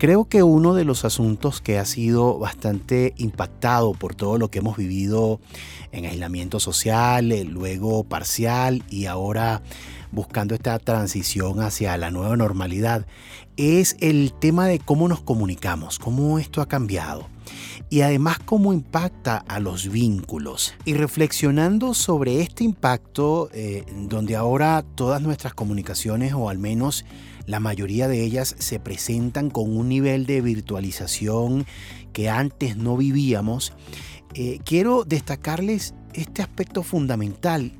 Creo que uno de los asuntos que ha sido bastante impactado por todo lo que hemos vivido en aislamiento social, eh, luego parcial y ahora buscando esta transición hacia la nueva normalidad, es el tema de cómo nos comunicamos, cómo esto ha cambiado y además cómo impacta a los vínculos. Y reflexionando sobre este impacto, eh, donde ahora todas nuestras comunicaciones, o al menos la mayoría de ellas, se presentan con un nivel de virtualización que antes no vivíamos, eh, quiero destacarles este aspecto fundamental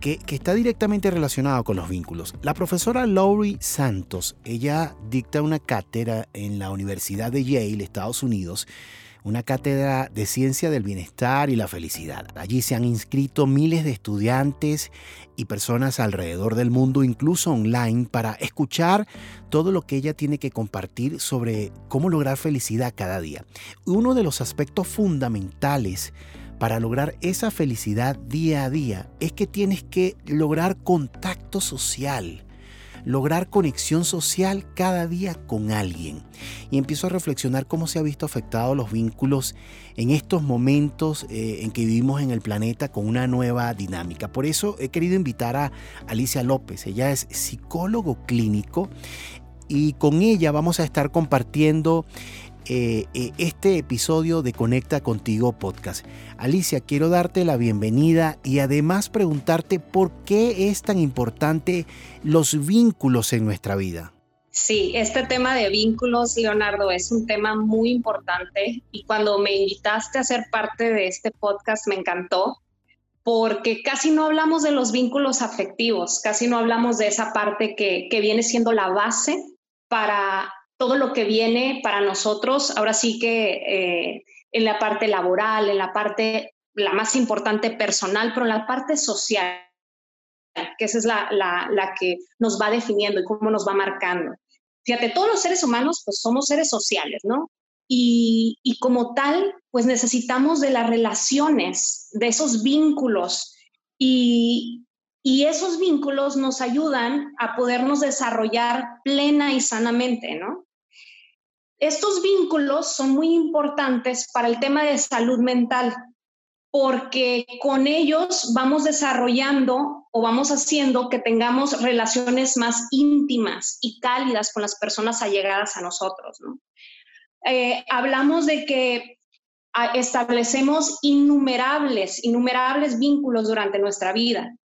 que, que, está directamente relacionado con los vínculos. La profesora Laurie Santos, ella dicta una cátedra en la Universidad de Yale, Estados Unidos, una cátedra de ciencia del bienestar y la felicidad. Allí se han inscrito miles de estudiantes y personas alrededor del mundo, incluso online, para escuchar todo lo que ella tiene que compartir sobre cómo lograr felicidad cada día. Uno de los aspectos fundamentales para lograr esa felicidad día a día es que tienes que lograr contacto social lograr conexión social cada día con alguien. Y empiezo a reflexionar cómo se ha visto afectados los vínculos en estos momentos eh, en que vivimos en el planeta con una nueva dinámica. Por eso he querido invitar a Alicia López. Ella es psicólogo clínico y con ella vamos a estar compartiendo eh, eh, este episodio de Conecta Contigo Podcast. Alicia, quiero darte la bienvenida y además preguntarte por qué es tan importante los vínculos en nuestra vida. Sí, este tema de vínculos, Leonardo, es un tema muy importante y cuando me invitaste a ser parte de este podcast me encantó porque casi no hablamos de los vínculos afectivos, casi no hablamos de esa parte que, que viene siendo la base para todo lo que viene para nosotros, ahora sí que eh, en la parte laboral, en la parte, la más importante personal, pero en la parte social, que esa es la, la, que nos va definiendo y cómo nos va marcando. Fíjate, todos los seres humanos pues somos seres sociales, ¿no? Y, y como tal, pues necesitamos de las relaciones, de esos vínculos. Y, y esos vínculos nos ayudan a podernos desarrollar plena y sanamente, ¿no? Estos vínculos son muy importantes para el tema de salud mental, porque con ellos vamos desarrollando o vamos haciendo que tengamos relaciones más íntimas y cálidas con las personas allegadas a nosotros. ¿no? Eh, hablamos de que ah, establecemos innumerables, innumerables vínculos durante nuestra vida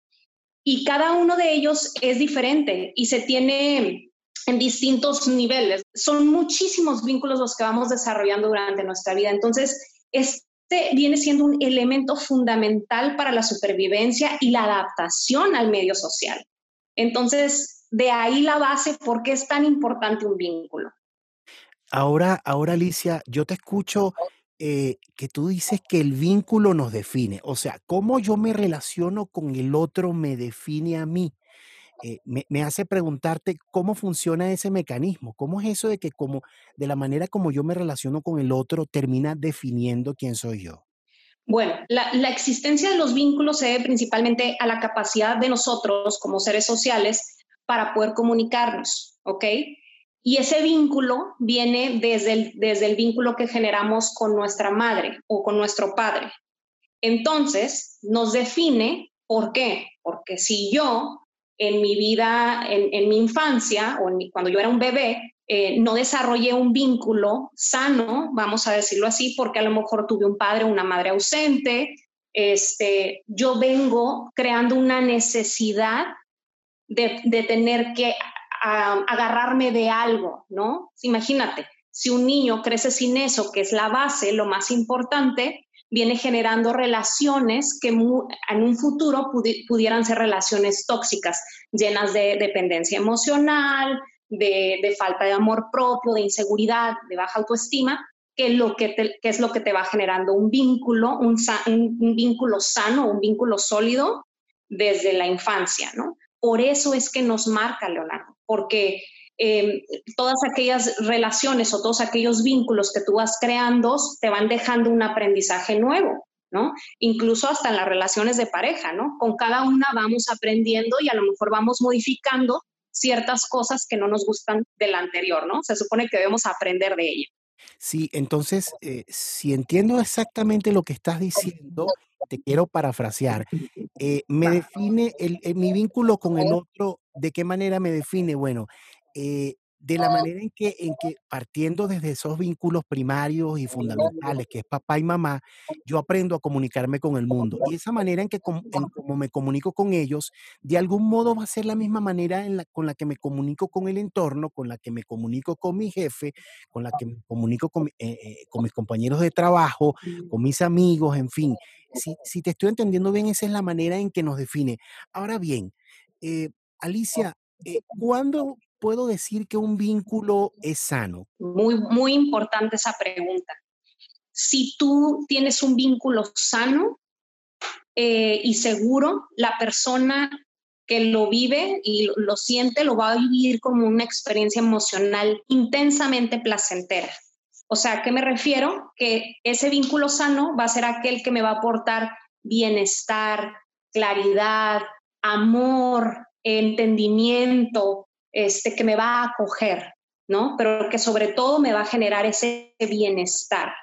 y cada uno de ellos es diferente y se tiene en distintos niveles. Son muchísimos vínculos los que vamos desarrollando durante nuestra vida. Entonces, este viene siendo un elemento fundamental para la supervivencia y la adaptación al medio social. Entonces, de ahí la base, ¿por qué es tan importante un vínculo? Ahora, ahora Alicia, yo te escucho eh, que tú dices que el vínculo nos define, o sea, cómo yo me relaciono con el otro me define a mí. Eh, me, hace preguntarte cómo funciona ese mecanismo, cómo es eso de que como de la manera como yo me relaciono con el otro termina definiendo quién soy yo. Bueno, la, la existencia de los vínculos se debe principalmente a la capacidad de nosotros como seres sociales para poder comunicarnos, ¿ok? Y ese vínculo viene desde el, desde el vínculo que generamos con nuestra madre o con nuestro padre. Entonces, nos define por qué. Porque si yo en mi vida, en, mi infancia o cuando yo era un bebé, eh, no desarrollé un vínculo sano, vamos a decirlo así, porque a lo mejor tuve un padre o una madre ausente, este, yo vengo creando una necesidad de, de tener que agarrarme de algo, ¿no? Imagínate, si un niño crece sin eso, que es la base, lo más importante, viene generando relaciones que en un futuro pudieran ser relaciones tóxicas, llenas de dependencia emocional, de, falta de amor propio, de inseguridad, de baja autoestima, que, lo que, es lo que te va generando un vínculo, un, un, vínculo sano, un vínculo sólido desde la infancia, ¿no? Por eso es que nos marca Leonardo, porque em, todas aquellas relaciones o todos aquellos vínculos que tú vas creando te van dejando un aprendizaje nuevo, ¿no? Incluso hasta en las relaciones de pareja, ¿no? Con cada una vamos aprendiendo y a lo mejor vamos modificando ciertas cosas que no nos gustan de la anterior, ¿no? Se supone que debemos aprender de ella. Sí, entonces, eh, si entiendo exactamente lo que estás diciendo, te quiero parafrasear. Eh, me define el, mi vínculo con el otro, ¿de qué manera me define? Bueno, eh, de la manera en que, en que partiendo desde esos vínculos primarios y fundamentales, que es papá y mamá, yo aprendo a comunicarme con el mundo. Y esa manera en que como me comunico con ellos, de algún modo va a ser la misma manera en la, con la que me comunico con el entorno, con la que me comunico con mi jefe, con la que me comunico con, eh, eh, con mis compañeros de trabajo, con mis amigos, en fin. Si, si, te estoy entendiendo bien, esa es la manera en que nos define. Ahora bien, eh, Alicia, ¿cuándo puedo decir que un vínculo es sano? Muy, muy importante esa pregunta. Si tú tienes un vínculo sano eh, y seguro, la persona que lo vive y lo siente lo va a vivir como una experiencia emocional intensamente placentera. O sea, ¿a qué me refiero? Que ese vínculo sano va a ser aquel que me va a aportar bienestar, claridad, amor, entendimiento, este, que me va a acoger, ¿no? Pero que sobre todo me va a generar ese bienestar.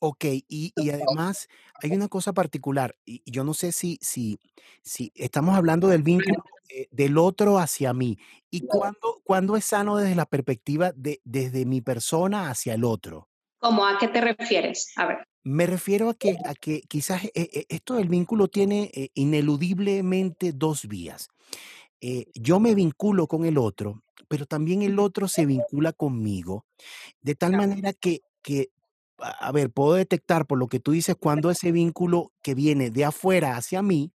Ok, y, además hay una cosa particular, y, yo no sé si, si, si estamos hablando del vínculo eh, del otro hacia mí, y cuándo, cuándo es sano desde la perspectiva de desde mi persona hacia el otro. ¿Cómo a qué te refieres? A ver. Me refiero a que, a que quizás eh, eh, esto del vínculo tiene ineludiblemente dos vías. Eh, yo me vinculo con el otro, pero también el otro se vincula conmigo, de tal manera que, que, a ver, puedo detectar por lo que tú dices cuando ese vínculo que viene de afuera hacia mí,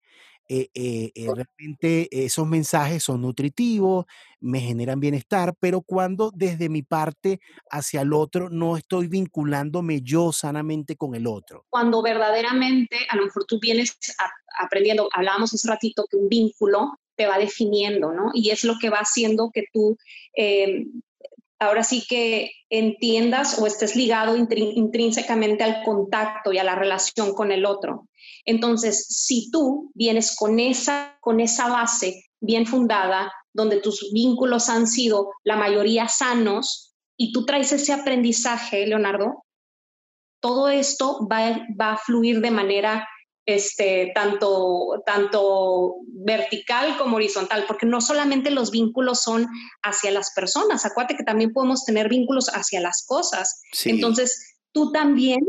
eh, eh, realmente esos mensajes son nutritivos, me generan bienestar, pero cuando desde mi parte hacia el otro no estoy vinculándome yo sanamente con el otro. Cuando verdaderamente, a lo mejor tú vienes aprendiendo, hablábamos hace ratito que un vínculo te va definiendo, ¿no? Y es lo que va haciendo que tú eh, ahora sí que entiendas o estés ligado intrínsecamente al contacto y a la relación con el otro. Entonces, si tú vienes con esa, con esa base bien fundada, donde tus vínculos han sido la mayoría sanos, y tú traes ese aprendizaje, Leonardo, todo esto va, va a fluir de manera este, tanto, tanto vertical como horizontal, porque no solamente los vínculos son hacia las personas, acuérdate que también podemos tener vínculos hacia las cosas. Entonces, tú también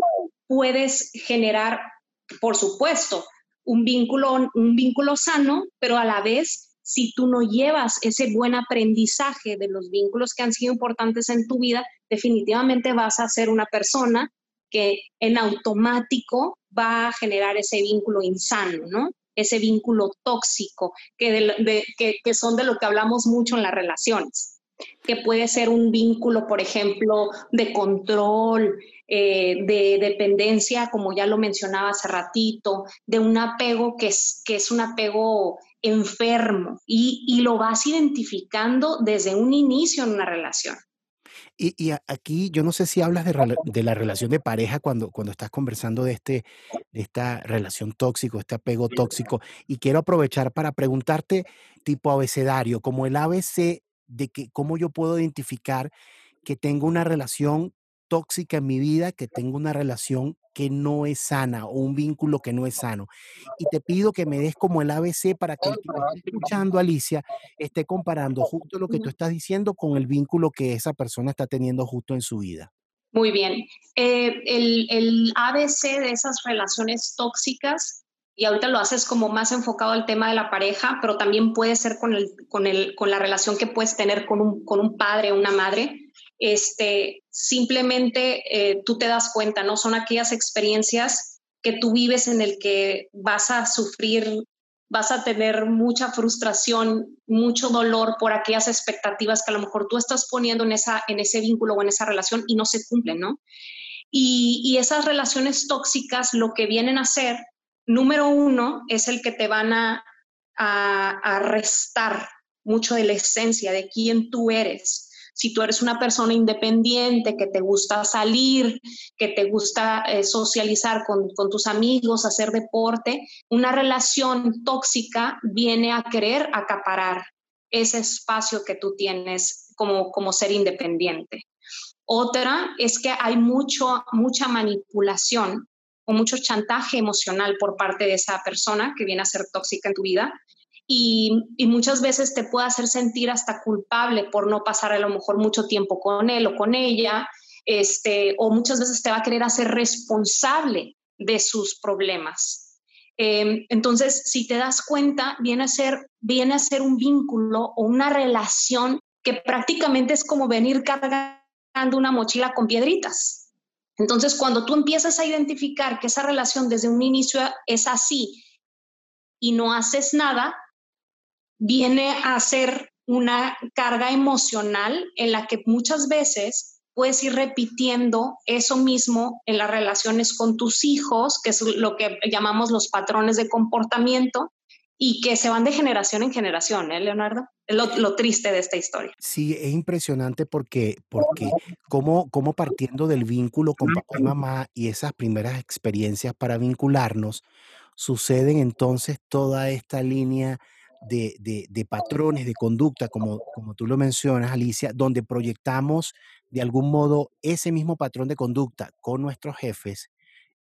puedes generar, por supuesto, un vínculo, un vínculo sano, pero a la vez, si tú no llevas ese buen aprendizaje de los vínculos que han sido importantes en tu vida, definitivamente vas a ser una persona que en automático va a generar ese vínculo insano, ¿no? Ese vínculo tóxico, que, son de lo que hablamos mucho en las relaciones, que puede ser un vínculo, por ejemplo, de control, eh, de dependencia, como ya lo mencionaba hace ratito, de un apego que es, que es un apego enfermo y lo vas identificando desde un inicio en una relación. Y, aquí yo no sé si hablas de, la relación de pareja cuando, cuando estás conversando de, este, de esta relación tóxico, este apego tóxico. Y quiero aprovechar para preguntarte tipo abecedario, como el ABC de que cómo yo puedo identificar que tengo una relación tóxica en mi vida, que tengo una relación que no es sana o un vínculo que no es sano. Y te pido que me des como el ABC para que el que me esté escuchando, Alicia, esté comparando justo lo que tú estás diciendo con el vínculo que esa persona está teniendo justo en su vida. Muy bien. Eh, el, el, ABC de esas relaciones tóxicas, y ahorita lo haces como más enfocado al tema de la pareja, pero también puede ser con, el, con, el, con la relación que puedes tener con un, con un padre o una madre este, simplemente eh, tú te das cuenta, ¿no? Son aquellas experiencias que tú vives en el que vas a sufrir, vas a tener mucha frustración, mucho dolor por aquellas expectativas que a lo mejor tú estás poniendo en, esa, en ese vínculo o en esa relación y no se cumplen, ¿no? Y, esas relaciones tóxicas lo que vienen a hacer, número uno, es el que te van a, a restar mucho de la esencia de quién tú eres si tú eres una persona independiente, que te gusta salir, que te gusta eh, socializar con, tus amigos, hacer deporte, una relación tóxica viene a querer acaparar ese espacio que tú tienes como, como ser independiente. Otra es que hay mucho, mucha manipulación o mucho chantaje emocional por parte de esa persona que viene a ser tóxica en tu vida y, muchas veces te puede hacer sentir hasta culpable por no pasar a lo mejor mucho tiempo con él o con ella, este, o muchas veces te va a querer hacer responsable de sus problemas. Em, entonces, si te das cuenta, viene a, ser, viene a ser un vínculo o una relación que prácticamente es como venir cargando una mochila con piedritas. Entonces, cuando tú empiezas a identificar que esa relación desde un inicio es así y no haces nada, viene a ser una carga emocional en la que muchas veces puedes ir repitiendo eso mismo en las relaciones con tus hijos, que es lo que llamamos los patrones de comportamiento, y que se van de generación en generación, ¿eh, Leonardo? Es lo, triste de esta historia. Sí, es impresionante porque, porque como, como partiendo del vínculo con papá y mamá y esas primeras experiencias para vincularnos, suceden entonces toda esta línea de, patrones de conducta, como, como tú lo mencionas, Alicia, donde proyectamos de algún modo ese mismo patrón de conducta con nuestros jefes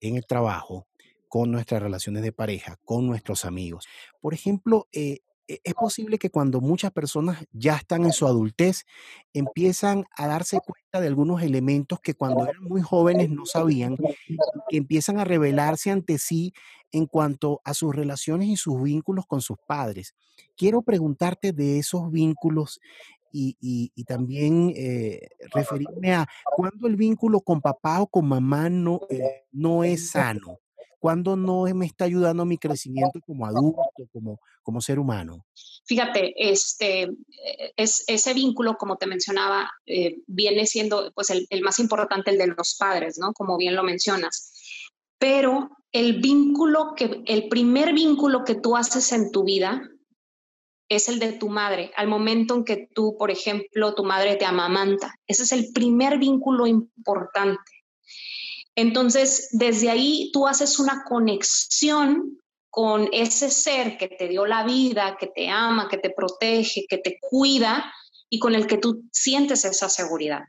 en el trabajo, con nuestras relaciones de pareja, con nuestros amigos. Por ejemplo, eh, e, es posible que cuando muchas personas ya están en su adultez, empiezan a darse cuenta de algunos elementos que cuando eran muy jóvenes no sabían, que empiezan a revelarse ante sí en cuanto a sus relaciones y sus vínculos con sus padres. Quiero preguntarte de esos vínculos y, también eh, referirme a cuándo el vínculo con papá o con mamá no, eh, no es sano, cuándo no me está ayudando a mi crecimiento como adulto, como, como ser humano. Fíjate, este, eh, es, ese vínculo, como te mencionaba, viene siendo pues, el, el, más importante, el de los padres, ¿no? Como bien lo mencionas. Pero el vínculo que, el primer vínculo que tú haces en tu vida es el de tu madre, al momento en que tú, por ejemplo, tu madre te amamanta. Ese es el primer vínculo importante. Entonces, desde ahí tú haces una conexión con ese ser que te dio la vida, que te ama, que te protege, que te cuida y con el que tú sientes esa seguridad.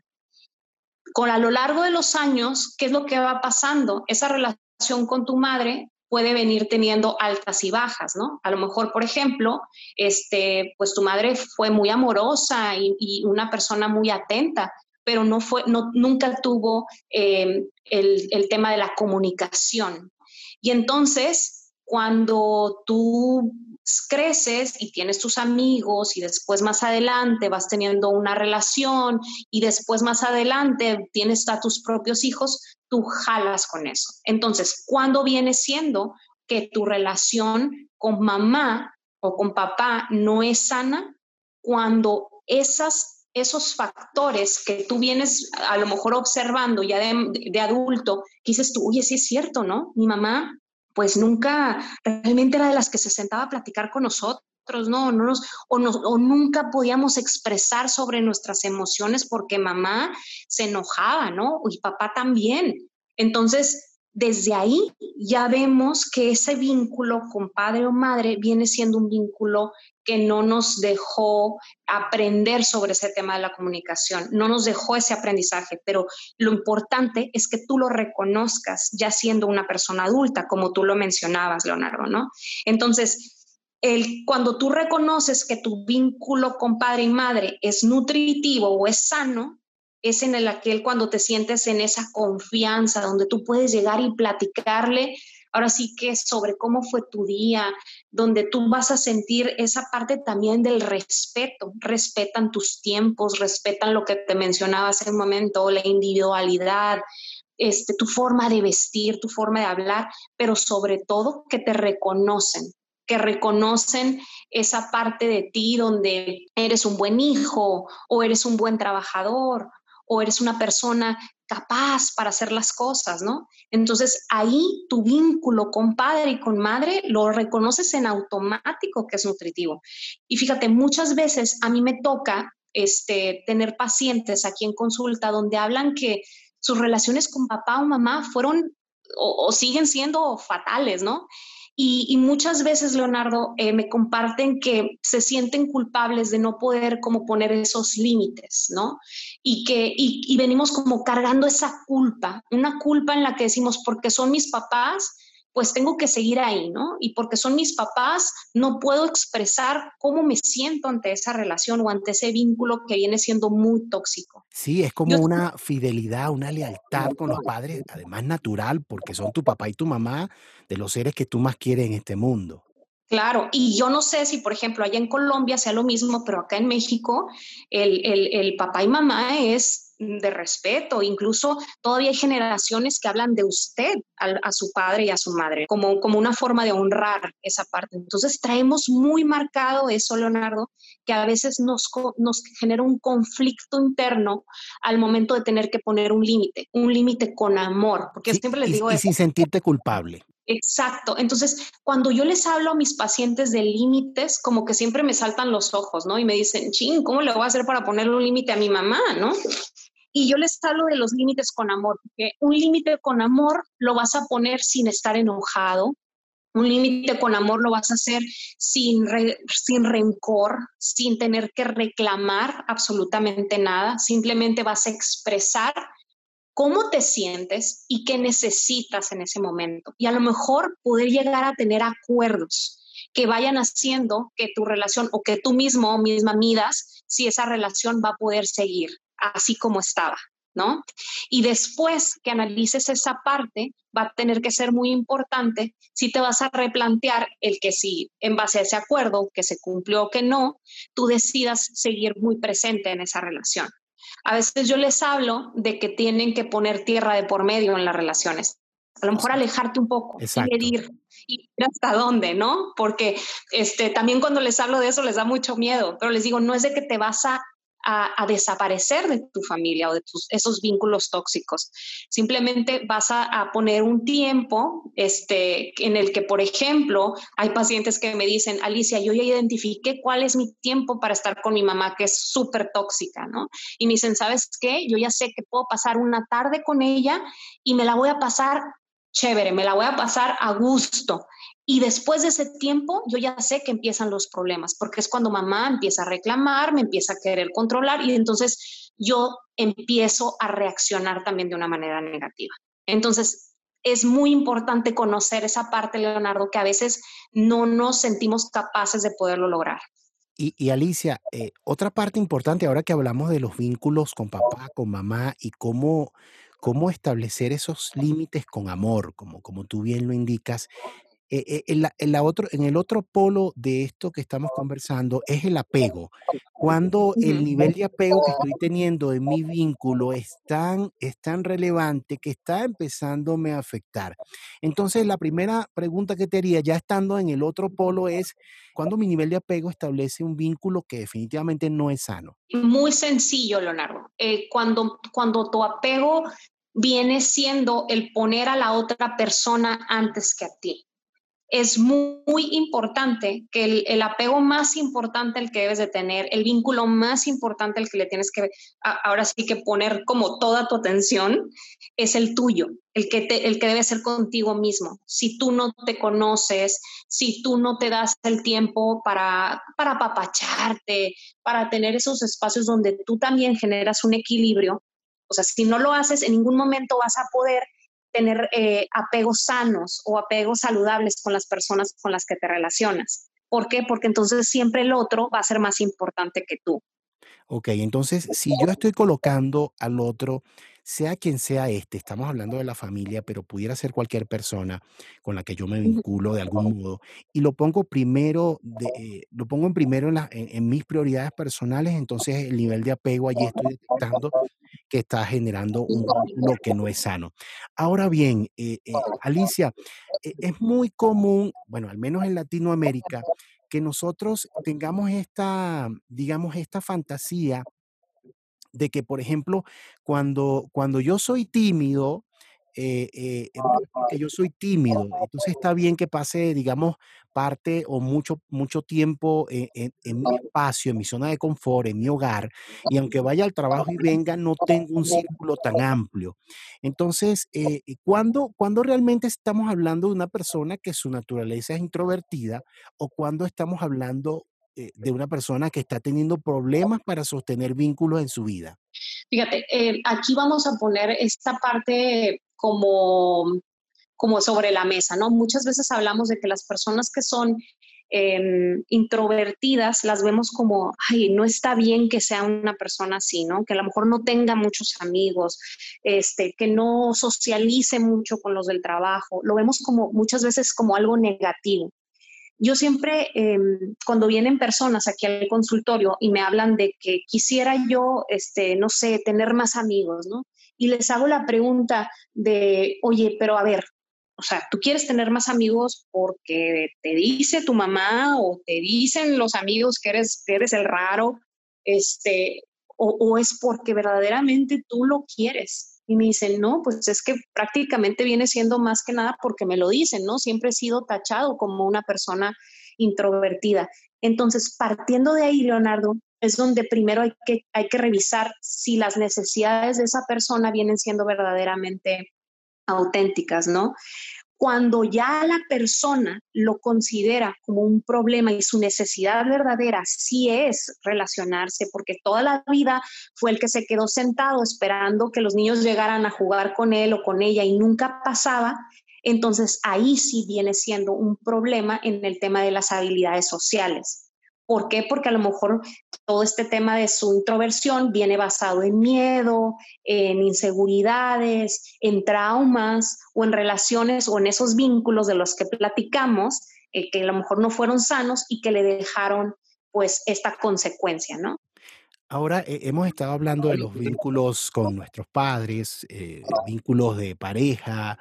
Con a lo largo de los años, ¿qué es lo que va pasando? Esa relación con tu madre puede venir teniendo altas y bajas, ¿no? A lo mejor, por ejemplo, este, pues tu madre fue muy amorosa y, una persona muy atenta, pero no fue, no, nunca tuvo eh, el, el tema de la comunicación. Y entonces, cuando tú creces y tienes tus amigos y después más adelante vas teniendo una relación y después más adelante tienes a tus propios hijos, tú jalas con eso. Entonces, ¿cuándo viene siendo que tu relación con mamá o con papá no es sana? Cuando esas, esos factores que tú vienes a lo mejor observando ya de, adulto, dices tú, oye, sí es cierto, ¿no? Mi mamá pues nunca realmente era de las que se sentaba a platicar con nosotros. No, no nos, o, o nunca podíamos expresar sobre nuestras emociones porque mamá se enojaba, ¿no? Y papá también. Entonces, desde ahí ya vemos que ese vínculo con padre o madre viene siendo un vínculo no nos dejó aprender sobre ese tema de la comunicación, no nos dejó ese aprendizaje, pero lo importante es que tú lo reconozcas ya siendo una persona adulta, como tú lo mencionabas, Leonardo, ¿no? Entonces, el, cuando tú reconoces que tu vínculo con padre y madre es nutritivo o es sano, es en el aquel cuando te sientes en esa confianza, donde tú puedes llegar y platicarle, ahora sí que sobre cómo fue tu día, donde tú vas a sentir esa parte también del respeto, respetan tus tiempos, respetan lo que te mencionaba hace un momento, la individualidad, este, tu forma de vestir, tu forma de hablar, pero sobre todo que te reconocen, que reconocen esa parte de ti donde eres un buen hijo o eres un buen trabajador o eres una persona capaz para hacer las cosas, ¿no? Entonces ahí tu vínculo con padre y con madre lo reconoces en automático que es nutritivo. Y fíjate, muchas veces a mí me toca este, tener pacientes aquí en consulta donde hablan que sus relaciones con papá o mamá fueron o, siguen siendo fatales, ¿no? Y, muchas veces, Leonardo, eh, me comparten que se sienten culpables de no poder como poner esos límites, ¿no? Y que y venimos como cargando esa culpa, una culpa en la que decimos, porque son mis papás, pues tengo que seguir ahí, ¿no? Y porque son mis papás, no puedo expresar cómo me siento ante esa relación o ante ese vínculo que viene siendo muy tóxico. Sí, es como una fidelidad, una lealtad con los padres, además natural, porque son tu papá y tu mamá de los seres que tú más quieres en este mundo. Claro, y yo no sé si, por ejemplo, allá en Colombia sea lo mismo, pero acá en México el, el papá y mamá es de respeto. Incluso todavía hay generaciones que hablan de usted a, su padre y a su madre, como, como una forma de honrar esa parte. Entonces traemos muy marcado eso, Leonardo, que a veces nos, nos genera un conflicto interno al momento de tener que poner un límite, un límite con amor, porque siempre les digo... Y, y sin sentirte culpable. Exacto. Entonces, cuando yo les hablo a mis pacientes de límites, como que siempre me saltan los ojos, ¿no? Y me dicen, ching, ¿cómo le voy a hacer para ponerle un límite a mi mamá, ¿no? Y yo les hablo de los límites con amor, porque un límite con amor lo vas a poner sin estar enojado, un límite con amor lo vas a hacer sin, sin rencor, sin tener que reclamar absolutamente nada, simplemente vas a expresar cómo te sientes y qué necesitas en ese momento. Y a lo mejor poder llegar a tener acuerdos que vayan haciendo que tu relación o que tú mismo o misma midas si esa relación va a poder seguir así como estaba, ¿no? Y después que analices esa parte, va a tener que ser muy importante si te vas a replantear el que si en base a ese acuerdo que se cumplió o que no, tú decidas seguir muy presente en esa relación. A veces yo les hablo de que tienen que poner tierra de por medio en las relaciones. A lo mejor alejarte un poco y ir, hasta dónde, ¿no? Porque este, también cuando les hablo de eso les da mucho miedo, pero les digo, no es de que te vas a a, desaparecer de tu familia o de tus, esos vínculos tóxicos. Simplemente vas a, poner un tiempo este, en el que, por ejemplo, hay pacientes que me dicen, Alicia, yo ya identifiqué cuál es mi tiempo para estar con mi mamá, que es súper tóxica, ¿no? Y me dicen, ¿sabes qué? Yo ya sé que puedo pasar una tarde con ella y me la voy a pasar chévere, me la voy a pasar a gusto. Y después de ese tiempo, yo ya sé que empiezan los problemas, porque es cuando mamá empieza a reclamar, me empieza a querer controlar y entonces yo empiezo a reaccionar también de una manera negativa. Entonces, es muy importante conocer esa parte, Leonardo, que a veces no nos sentimos capaces de poderlo lograr. Y, Alicia, eh, otra parte importante ahora que hablamos de los vínculos con papá, con mamá y cómo, cómo establecer esos límites con amor, como, como tú bien lo indicas, eh, eh, en, en, la otro, en el otro polo de esto que estamos conversando es el apego. Cuando el nivel de apego que estoy teniendo en mi vínculo es tan, es tan relevante que está empezándome a afectar. Entonces, la primera pregunta que te haría, ya estando en el otro polo, es cuando mi nivel de apego establece un vínculo que definitivamente no es sano. Muy sencillo, Leonardo. Eh, cuando, cuando tu apego viene siendo el poner a la otra persona antes que a ti es muy, importante que el, apego más importante el que debes de tener, el vínculo más importante el que le tienes que, ahora sí que poner como toda tu atención, es el tuyo, el que, el que debe ser contigo mismo. Si tú no te conoces, si tú no te das el tiempo para, para apapacharte, para tener esos espacios donde tú también generas un equilibrio, o sea, si no lo haces, en ningún momento vas a poder tener eh, apegos sanos o apegos saludables con las personas con las que te relacionas. ¿Por qué? Porque entonces siempre el otro va a ser más importante que tú. Ok, entonces si yo estoy colocando al otro sea quien sea este, estamos hablando de la familia, pero pudiera ser cualquier persona con la que yo me vinculo de algún modo, y lo pongo primero, de, eh, lo pongo en primero en, en, mis prioridades personales, entonces el nivel de apego allí estoy detectando que está generando un vínculo que no es sano. Ahora bien, eh, eh, Alicia, es muy común, bueno, al menos en Latinoamérica, que nosotros tengamos esta, digamos, esta fantasía de que, por ejemplo, cuando, cuando yo soy tímido, eh, eh, yo soy tímido, entonces está bien que pase, digamos, parte o mucho, mucho tiempo en, mi espacio, en mi zona de confort, en mi hogar, y aunque vaya al trabajo y venga, no tengo un círculo tan amplio. Entonces, eh, eh, ¿cuándo, realmente estamos hablando de una persona que su naturaleza es introvertida o cuando estamos hablando eh, de una persona que está teniendo problemas para sostener vínculos en su vida? Fíjate, aquí vamos a poner esta parte como, como sobre la mesa, ¿no? Muchas veces hablamos de que las personas que son eh, introvertidas las vemos como, ay, no está bien que sea una persona así, ¿no? Que a lo mejor no tenga muchos amigos, este, que no socialice mucho con los del trabajo. Lo vemos como muchas veces como algo negativo. Yo siempre, eh, cuando vienen personas aquí al consultorio y me hablan de que quisiera yo, este, no sé, tener más amigos, ¿no? Y les hago la pregunta de, oye, pero a ver, o sea, tú quieres tener más amigos porque te dice tu mamá o te dicen los amigos que eres, que eres el raro, este, o, o es porque verdaderamente tú lo quieres. Y me dicen, no, pues es que prácticamente viene siendo más que nada porque me lo dicen, ¿no? Siempre he sido tachado como una persona introvertida. Entonces, partiendo de ahí, Leonardo, es donde primero hay que, hay que revisar si las necesidades de esa persona vienen siendo verdaderamente auténticas, ¿no? Cuando ya la persona lo considera como un problema y su necesidad verdadera sí es relacionarse, porque toda la vida fue el que se quedó sentado esperando que los niños llegaran a jugar con él o con ella y nunca pasaba, entonces ahí sí viene siendo un problema en el tema de las habilidades sociales. ¿Por qué? Porque a lo mejor todo este tema de su introversión viene basado en miedo, en inseguridades, en traumas o en relaciones o en esos vínculos de los que platicamos, eh, que a lo mejor no fueron sanos y que le dejaron pues esta consecuencia, ¿no? Ahora eh, hemos estado hablando de los vínculos con nuestros padres, eh, vínculos de pareja,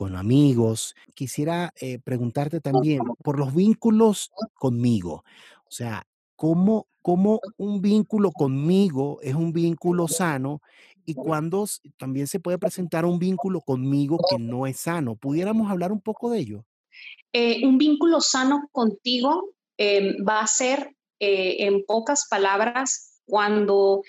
con amigos. Quisiera eh, preguntarte también por los vínculos conmigo. O sea, ¿cómo, cómo un vínculo conmigo es un vínculo sano y cuándo s- también se puede presentar un vínculo conmigo que no es sano? ¿Pudiéramos hablar un poco de ello? Eh, un vínculo sano contigo eh, va a ser, eh, en pocas palabras, cuando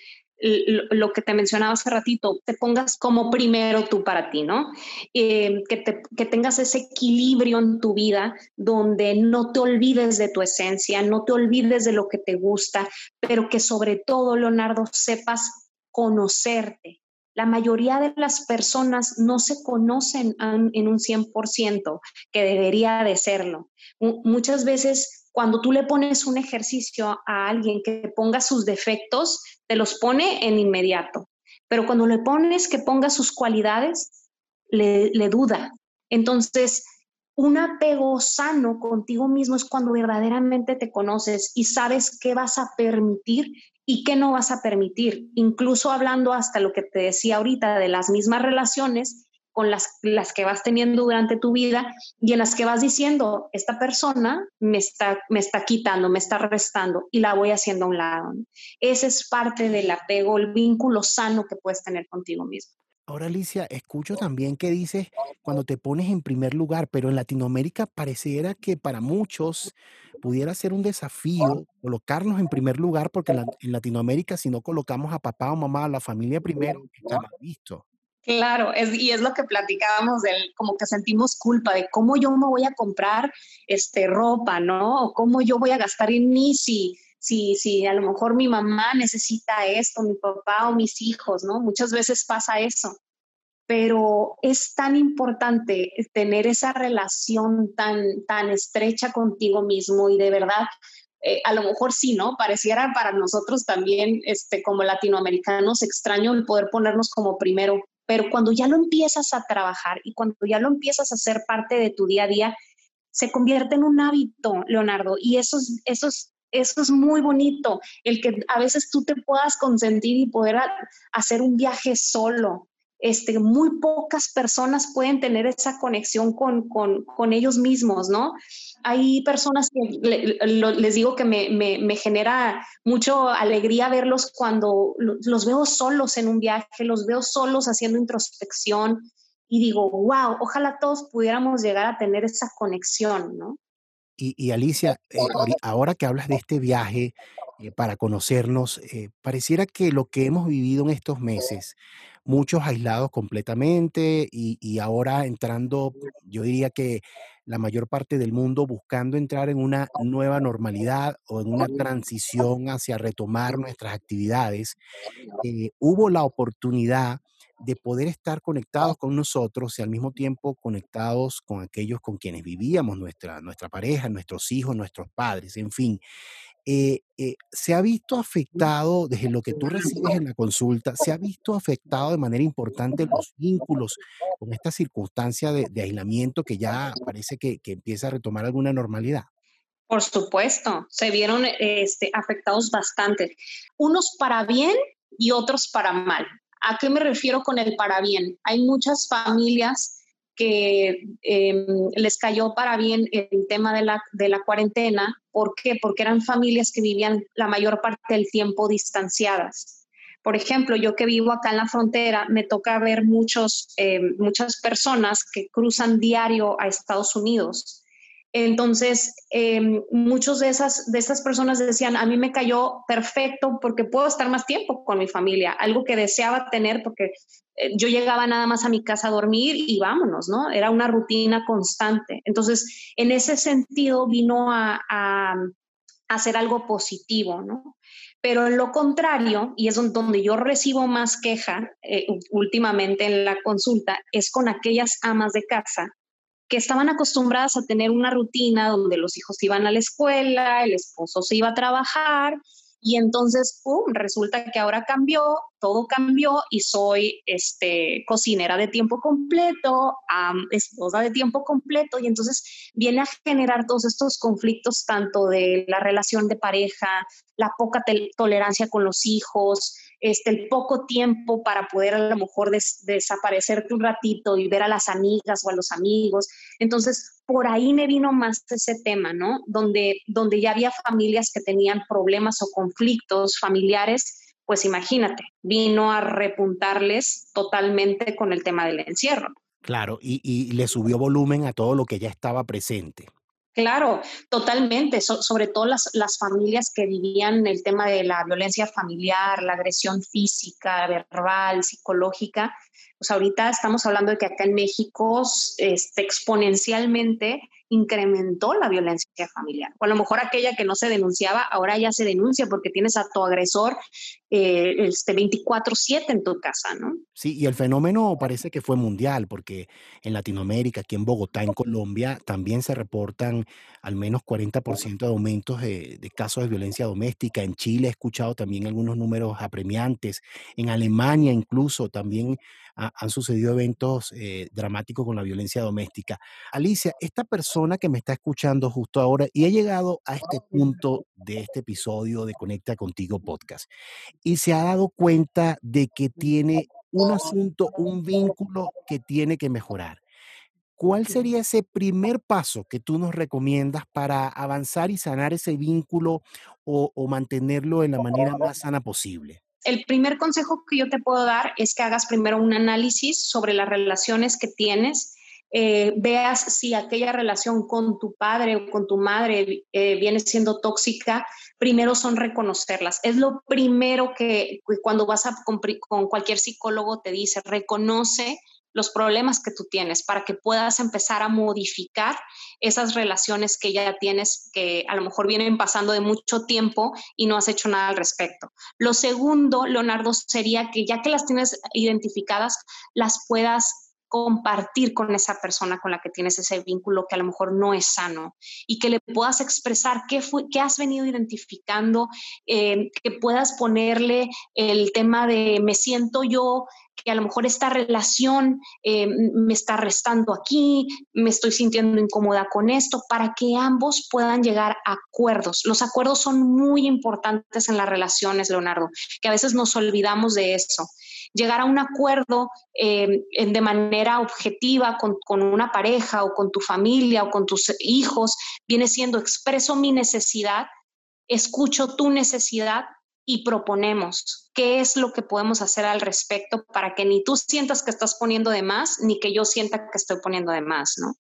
lo que te mencionaba hace ratito, te pongas como primero tú para ti, ¿no? Eh, que, que, tengas ese equilibrio en tu vida donde no te olvides de tu esencia, no te olvides de lo que te gusta, pero que sobre todo, Leonardo, sepas conocerte, la mayoría de las personas no se conocen en un 100%, que debería de serlo. Muchas veces cuando tú le pones un ejercicio a alguien que ponga sus defectos, te los pone en inmediato. Pero cuando le pones que ponga sus cualidades, le, le duda. Entonces, un apego sano contigo mismo es cuando verdaderamente te conoces y sabes qué vas a permitir y qué no vas a permitir. Incluso hablando hasta lo que te decía ahorita de las mismas relaciones con las, las que vas teniendo durante tu vida y en las que vas diciendo, esta persona me está, me está quitando, me está restando y la voy haciendo a un lado. Ese es parte del apego, el vínculo sano que puedes tener contigo mismo. Ahora, Alicia, escucho también que dices cuando te pones en primer lugar, pero en Latinoamérica pareciera que para muchos pudiera ser un desafío colocarnos en primer lugar, porque en, la- en Latinoamérica si no colocamos a papá o mamá, a la familia primero, está mal visto. Claro, es, y es lo que platicábamos del, como que sentimos culpa de cómo yo me voy a comprar este ropa, ¿no? O cómo yo voy a gastar en mí si, si, a lo mejor mi mamá necesita esto, mi papá o mis hijos, ¿no? Muchas veces pasa eso. Pero es tan importante tener esa relación tan, tan estrecha contigo mismo y de verdad eh, a lo mejor sí, ¿no? Pareciera para nosotros también, este, como latinoamericanos, extraño el poder ponernos como primero, pero cuando ya lo empiezas a trabajar y cuando ya lo empiezas a hacer parte de tu día a día, se convierte en un hábito, Leonardo, y eso es, eso es, eso es muy bonito, el que a veces tú te puedas consentir y poder hacer un viaje solo, este, muy pocas personas pueden tener esa conexión con, con, con ellos mismos, ¿no? Hay personas que les digo que me, me, me, genera mucho alegría verlos cuando los veo solos en un viaje, los veo solos haciendo introspección y digo, wow, ojalá todos pudiéramos llegar a tener esa conexión, ¿no? Y, Alicia, eh, ahora que hablas de este viaje eh, para conocernos, eh, pareciera que lo que hemos vivido en estos meses, muchos aislados completamente y, y ahora entrando, yo diría que la mayor parte del mundo buscando entrar en una nueva normalidad o en una transición hacia retomar nuestras actividades, hubo la oportunidad de poder estar conectados con nosotros y al mismo tiempo conectados con aquellos con quienes vivíamos, nuestra, nuestra pareja, nuestros hijos, nuestros padres, en fin. Eh, eh, se ha visto afectado, desde lo que tú recibes en la consulta, se ha visto afectado de manera importante los vínculos con esta circunstancia de, aislamiento que ya parece que, que, empieza a retomar alguna normalidad. Por supuesto, se vieron este, afectados bastante, unos para bien y otros para mal. ¿A qué me refiero con el para bien? Hay muchas familias que em, les cayó para bien el tema de la, de la cuarentena. ¿Por qué? Porque eran familias que vivían la mayor parte del tiempo distanciadas. Por ejemplo, yo que vivo acá en la frontera, me toca ver muchos, em, muchas personas que cruzan diario a Estados Unidos entonces, eh, muchos de esas, de esas personas decían, a mí me cayó perfecto porque puedo estar más tiempo con mi familia, algo que deseaba tener porque eh, yo llegaba nada más a mi casa a dormir y vámonos, ¿no? Era una rutina constante. Entonces, en ese sentido vino a, hacer algo positivo, ¿no? Pero en lo contrario, y es donde yo recibo más queja eh, últimamente en la consulta, es con aquellas amas de casa que estaban acostumbradas a tener una rutina donde los hijos iban a la escuela, el esposo se iba a trabajar y entonces, ¡pum!, resulta que ahora cambió, todo cambió y soy este, cocinera de tiempo completo, esposa de tiempo completo y entonces viene a generar todos estos conflictos tanto de la relación de pareja, la poca tolerancia con los hijos, este, el poco tiempo para poder a lo mejor desaparecerte un ratito y ver a las amigas o a los amigos. Entonces, por ahí me vino más ese tema, ¿no? Donde, donde ya había familias que tenían problemas o conflictos familiares, pues imagínate, vino a repuntarles totalmente con el tema del encierro. Claro, y le subió volumen a todo lo que ya estaba presente. Claro, totalmente, sobre todo las, las, familias que vivían el tema de la violencia familiar, la agresión física, verbal, psicológica. Pues ahorita estamos hablando de que acá en México este, exponencialmente incrementó la violencia familiar. O a lo mejor aquella que no se denunciaba, ahora ya se denuncia porque tienes a tu agresor eh, este 24/7 en tu casa, ¿no? Sí, y el fenómeno parece que fue mundial, porque en Latinoamérica, aquí en Bogotá, en Colombia, también se reportan al menos 40% de aumentos de, de, casos de violencia doméstica. En Chile he escuchado también algunos números apremiantes. En Alemania incluso también han sucedido eventos eh, dramáticos con la violencia doméstica. Alicia, esta persona que me está escuchando justo ahora y ha llegado a este punto de este episodio de Conecta Contigo Podcast y se ha dado cuenta de que tiene un asunto, un vínculo que tiene que mejorar. ¿Cuál sería ese primer paso que tú nos recomiendas para avanzar y sanar ese vínculo o, o mantenerlo en la manera más sana posible? El primer consejo que yo te puedo dar es que hagas primero un análisis sobre las relaciones que tienes. Eh, veas si aquella relación con tu padre o con tu madre eh, viene siendo tóxica, primero son reconocerlas. Es lo primero que cuando vas a con, con cualquier psicólogo te dice, reconoce los problemas que tú tienes para que puedas empezar a modificar esas relaciones que ya tienes que a lo mejor vienen pasando de mucho tiempo y no has hecho nada al respecto. Lo segundo, Leonardo, sería que ya que las tienes identificadas, las puedas compartir con esa persona con la que tienes ese vínculo que a lo mejor no es sano y que le puedas expresar qué, fue, qué has venido identificando, eh, que puedas ponerle el tema de me siento yo que a lo mejor esta relación eh, me está restando aquí, me estoy sintiendo incómoda con esto, para que ambos puedan llegar a acuerdos. Los acuerdos son muy importantes en las relaciones, Leonardo, que a veces nos olvidamos de eso. Llegar a un acuerdo eh, de manera objetiva con, con una pareja o con tu familia o con tus hijos, viene siendo expreso mi necesidad, escucho tu necesidad y proponemos qué es lo que podemos hacer al respecto para que ni tú sientas que estás poniendo de más, ni que yo sienta que estoy poniendo de más, ¿no?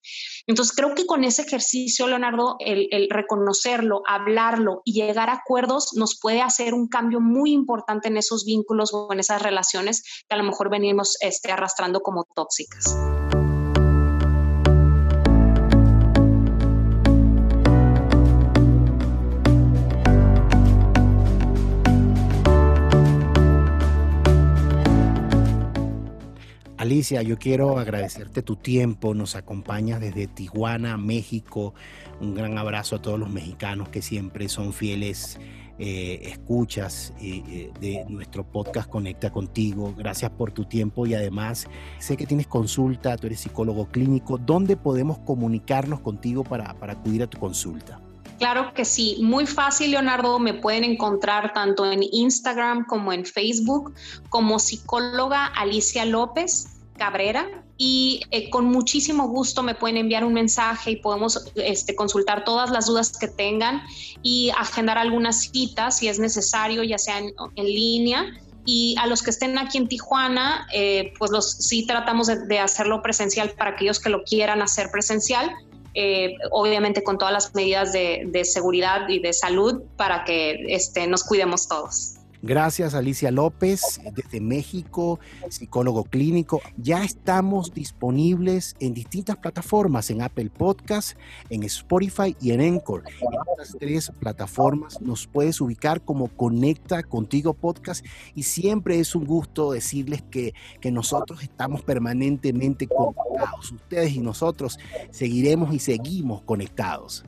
Entonces creo que con ese ejercicio, Leonardo, el, reconocerlo, hablarlo y llegar a acuerdos nos puede hacer un cambio muy importante en esos vínculos o en esas relaciones que a lo mejor venimos este, arrastrando como tóxicas. Alicia, yo quiero agradecerte tu tiempo, nos acompañas desde Tijuana, México. Un gran abrazo a todos los mexicanos que siempre son fieles eh, escuchas eh, eh, de nuestro podcast Conecta contigo. Gracias por tu tiempo y además sé que tienes consulta, tú eres psicólogo clínico. ¿Dónde podemos comunicarnos contigo para, para acudir a tu consulta? Claro que sí, muy fácil, Leonardo. Me pueden encontrar tanto en Instagram como en Facebook como psicóloga Alicia López. Cabrera y eh, con muchísimo gusto me pueden enviar un mensaje y podemos este, consultar todas las dudas que tengan y agendar algunas citas si es necesario, ya sea en, línea. Y a los que estén aquí en Tijuana, eh, pues los, sí tratamos de, hacerlo presencial para aquellos que lo quieran hacer presencial, eh, obviamente con todas las medidas de, seguridad y de salud para que este, nos cuidemos todos. Gracias Alicia López desde México, psicólogo clínico. Ya estamos disponibles en distintas plataformas, en Apple Podcast, en Spotify y en Encore. En estas tres plataformas nos puedes ubicar como Conecta Contigo Podcast y siempre es un gusto decirles que, que nosotros estamos permanentemente conectados. Ustedes y nosotros seguiremos y seguimos conectados.